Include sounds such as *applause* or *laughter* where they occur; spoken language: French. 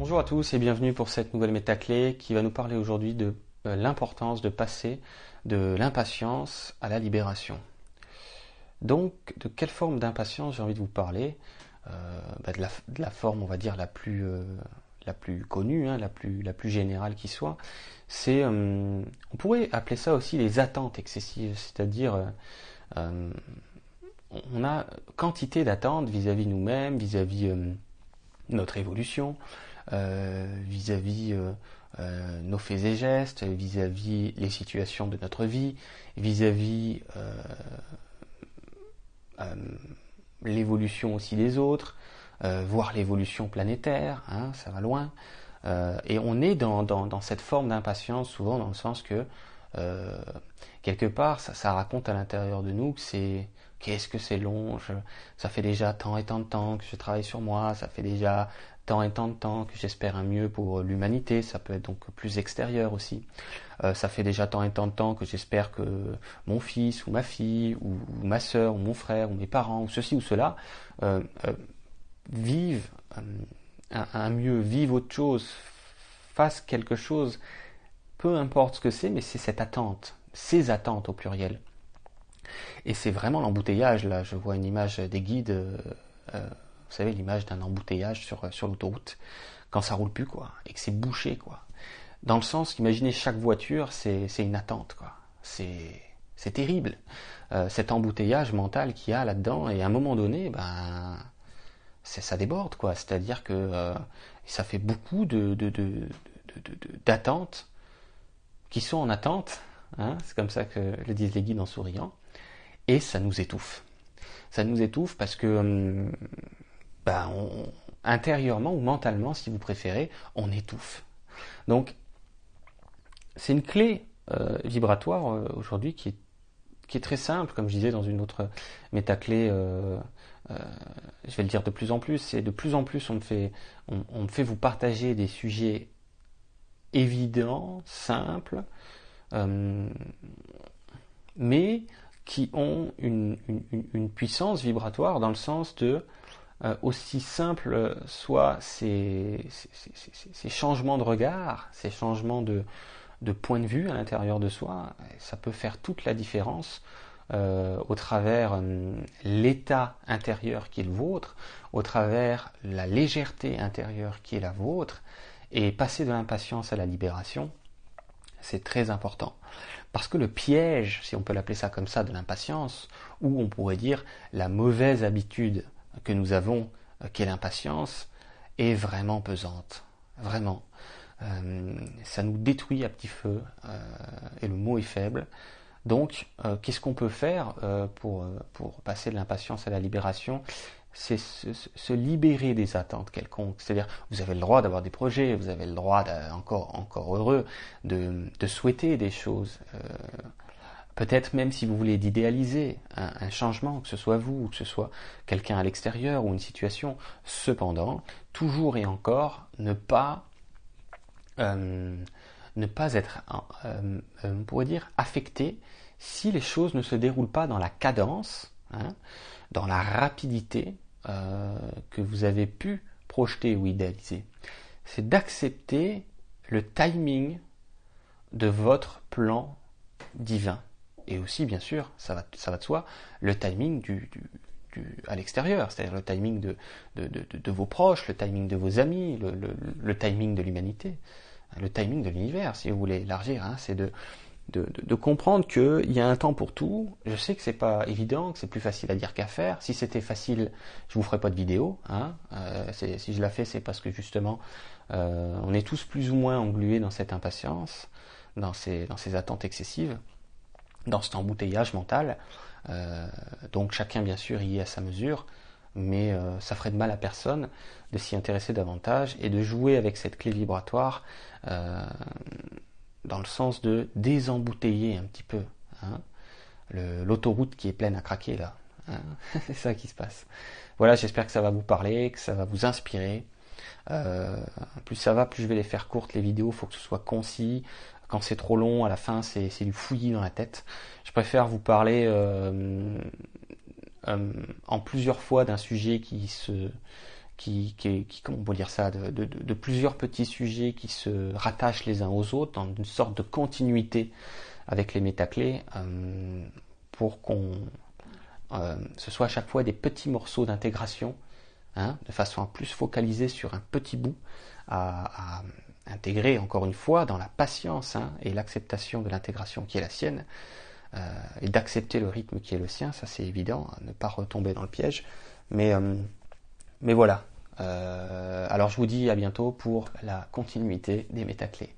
Bonjour à tous et bienvenue pour cette nouvelle métaclé qui va nous parler aujourd'hui de euh, l'importance de passer de l'impatience à la libération. Donc, de quelle forme d'impatience j'ai envie de vous parler? Euh, bah, de, la, forme, on va dire, la plus, euh, connue, hein, la, plus, la plus générale qui soit. C'est, on pourrait appeler ça aussi les attentes excessives, c'est-à-dire on a quantité d'attentes vis-à-vis nous-mêmes, vis-à-vis notre évolution, euh, vis-à-vis euh, euh, nos faits et gestes, vis-à-vis les situations de notre vie, vis-à-vis l'évolution aussi des autres, voir l'évolution planétaire, hein, ça va loin. et on est dans, cette forme d'impatience souvent dans le sens que quelque part ça, raconte à l'intérieur de nous que c'est qu'est-ce que c'est long, ça fait déjà tant et tant de temps que je travaille sur moi, ça fait déjà tant et tant de temps que j'espère un mieux pour l'humanité, ça peut être donc plus extérieur aussi. Euh, ça fait déjà tant et tant de temps que j'espère que mon fils ou ma fille ou, ma soeur ou mon frère ou mes parents ou ceci ou cela euh, euh, vivent un, mieux, vivent autre chose, fassent quelque chose, peu importe ce que c'est, mais c'est cette attente, ces attentes au pluriel. Et c'est vraiment l'embouteillage, là, je vois une image des guides, euh, euh, vous savez, l'image d'un embouteillage sur, sur l'autoroute, quand ça roule plus, quoi, et que c'est bouché, quoi. Dans le sens qu'imaginez chaque voiture, c'est une attente, quoi. C'est terrible, euh, cet embouteillage mental qu'il y a là-dedans, et à un moment donné, ben, ça déborde, quoi. C'est-à-dire que ça fait beaucoup de, d'attentes qui sont en attente, hein, c'est comme ça que le disent les guides en souriant, et ça nous étouffe. Ça nous étouffe parce que hum, ben, intérieurement ou mentalement, si vous préférez, on étouffe. Donc, c'est une clé euh, vibratoire euh, aujourd'hui qui est, très simple, comme je disais dans une autre métaclé, euh, euh, je vais le dire de plus en plus, c'est de plus en plus on me fait, on, fait vous partager des sujets évidents, simples, mais qui ont une, puissance vibratoire dans le sens de euh, aussi simple soient ces, ces, changements de regard, ces changements de, de point de vue à l'intérieur de soi, ça peut faire toute la différence euh, au travers euh, l'état intérieur qui est le vôtre, au travers la légèreté intérieure qui est la vôtre, et passer de l'impatience à la libération, c'est très important. Parce que le piège, si on peut l'appeler ça comme ça, de l'impatience, ou on pourrait dire la mauvaise habitude que nous avons, euh, qu'est l'impatience, est vraiment pesante. Vraiment. Euh, ça nous détruit à petit feu, euh, et le mot est faible. Donc, qu'est-ce qu'on peut faire pour, pour passer de l'impatience à la libération? C'est se, libérer des attentes quelconques. C'est-à-dire, vous avez le droit d'avoir des projets, vous avez le droit, encore, encore heureux, de, souhaiter des choses. Euh, peut-être même si vous voulez d'idéaliser un, changement, que ce soit vous, ou que ce soit quelqu'un à l'extérieur ou une situation. Cependant, toujours et encore, ne pas, euh, ne pas être, euh, on pourrait dire, affecté si les choses ne se déroulent pas dans la cadence. Hein, dans la rapidité euh, que vous avez pu projeter ou idéaliser. C'est d'accepter le timing de votre plan divin. Et aussi, bien sûr, ça va, ça va de soi, le timing du, à l'extérieur, c'est-à-dire le timing de, de, vos proches, le timing de vos amis, le, timing de l'humanité, le timing de l'univers, si vous voulez élargir, hein, c'est de, de, comprendre qu'il y a un temps pour tout. Je sais que c'est pas évident, que c'est plus facile à dire qu'à faire. Si c'était facile, je vous ferais pas de vidéo. Hein. Euh, si je la fais, c'est parce que justement, euh, on est tous plus ou moins englués dans cette impatience, dans ces, dans ces attentes excessives, dans cet embouteillage mental. Euh, donc chacun, bien sûr, y est à sa mesure, mais ça ferait de mal à personne de s'y intéresser davantage et de jouer avec cette clé vibratoire dans le sens de désembouteiller un petit peu hein, l'autoroute qui est pleine à craquer là. Hein. *laughs* c'est ça qui se passe. Voilà, j'espère que ça va vous parler, que ça va vous inspirer. Euh, plus ça va, plus je vais les faire courtes les vidéos, il faut que ce soit concis. Quand c'est trop long, à la fin, c'est du fouillis dans la tête. Je préfère vous parler euh, euh, en plusieurs fois d'un sujet qui se qui, qui, comment on peut dire ça, de, plusieurs petits sujets qui se rattachent les uns aux autres dans une sorte de continuité avec les métaclés euh, pour qu'on euh, ce soit à chaque fois des petits morceaux d'intégration, hein, de façon à plus focaliser sur un petit bout, à, intégrer encore une fois dans la patience hein, et l'acceptation de l'intégration qui est la sienne, euh, et d'accepter le rythme qui est le sien, ça c'est évident, ne pas retomber dans le piège. Mais, mais voilà, alors je vous dis à bientôt pour la continuité des métaclés.